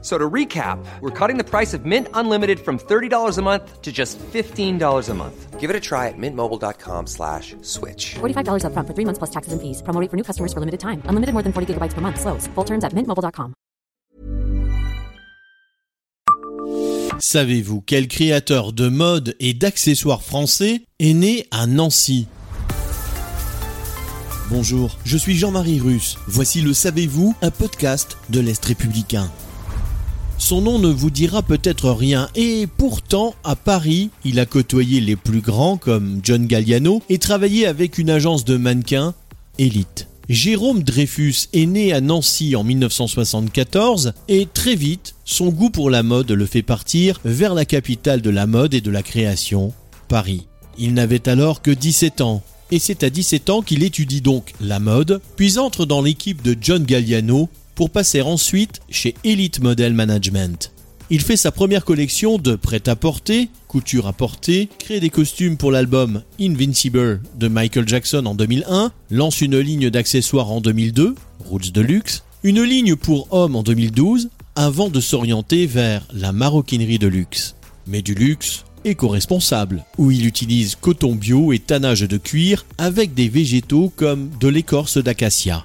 So to recap, we're cutting the price of Mint Unlimited from $30 a month to just $15 a month. Give it a try at mintmobile.com slash switch. $45 upfront for three months plus taxes and fees. Promo rate for new customers for limited time. Unlimited more than 40 gigabytes per month. Slows. Full terms at mintmobile.com. Savez-vous quel créateur de mode et d'accessoires français est né à Nancy? Bonjour, je suis Jean-Marie Russe. Voici le Savez-vous, un podcast de l'Est républicain. Son nom ne vous dira peut-être rien et pourtant à Paris, il a côtoyé les plus grands comme John Galliano et travaillé avec une agence de mannequins, Elite. Jérôme Dreyfus est né à Nancy en 1974 et très vite, son goût pour la mode le fait partir vers la capitale de la mode et de la création, Paris. Il n'avait alors que 17 ans et c'est à 17 ans qu'il étudie donc la mode, puis entre dans l'équipe de John Galliano pour passer ensuite chez Elite Model Management. Il fait sa première collection de prêt-à-porter, couture à porter, crée des costumes pour l'album Invincible de Michael Jackson en 2001, lance une ligne d'accessoires en 2002, Roots de luxe, une ligne pour hommes en 2012, avant de s'orienter vers la maroquinerie de luxe. Mais du luxe éco-responsable, où il utilise coton bio et tannage de cuir avec des végétaux comme de l'écorce d'acacia.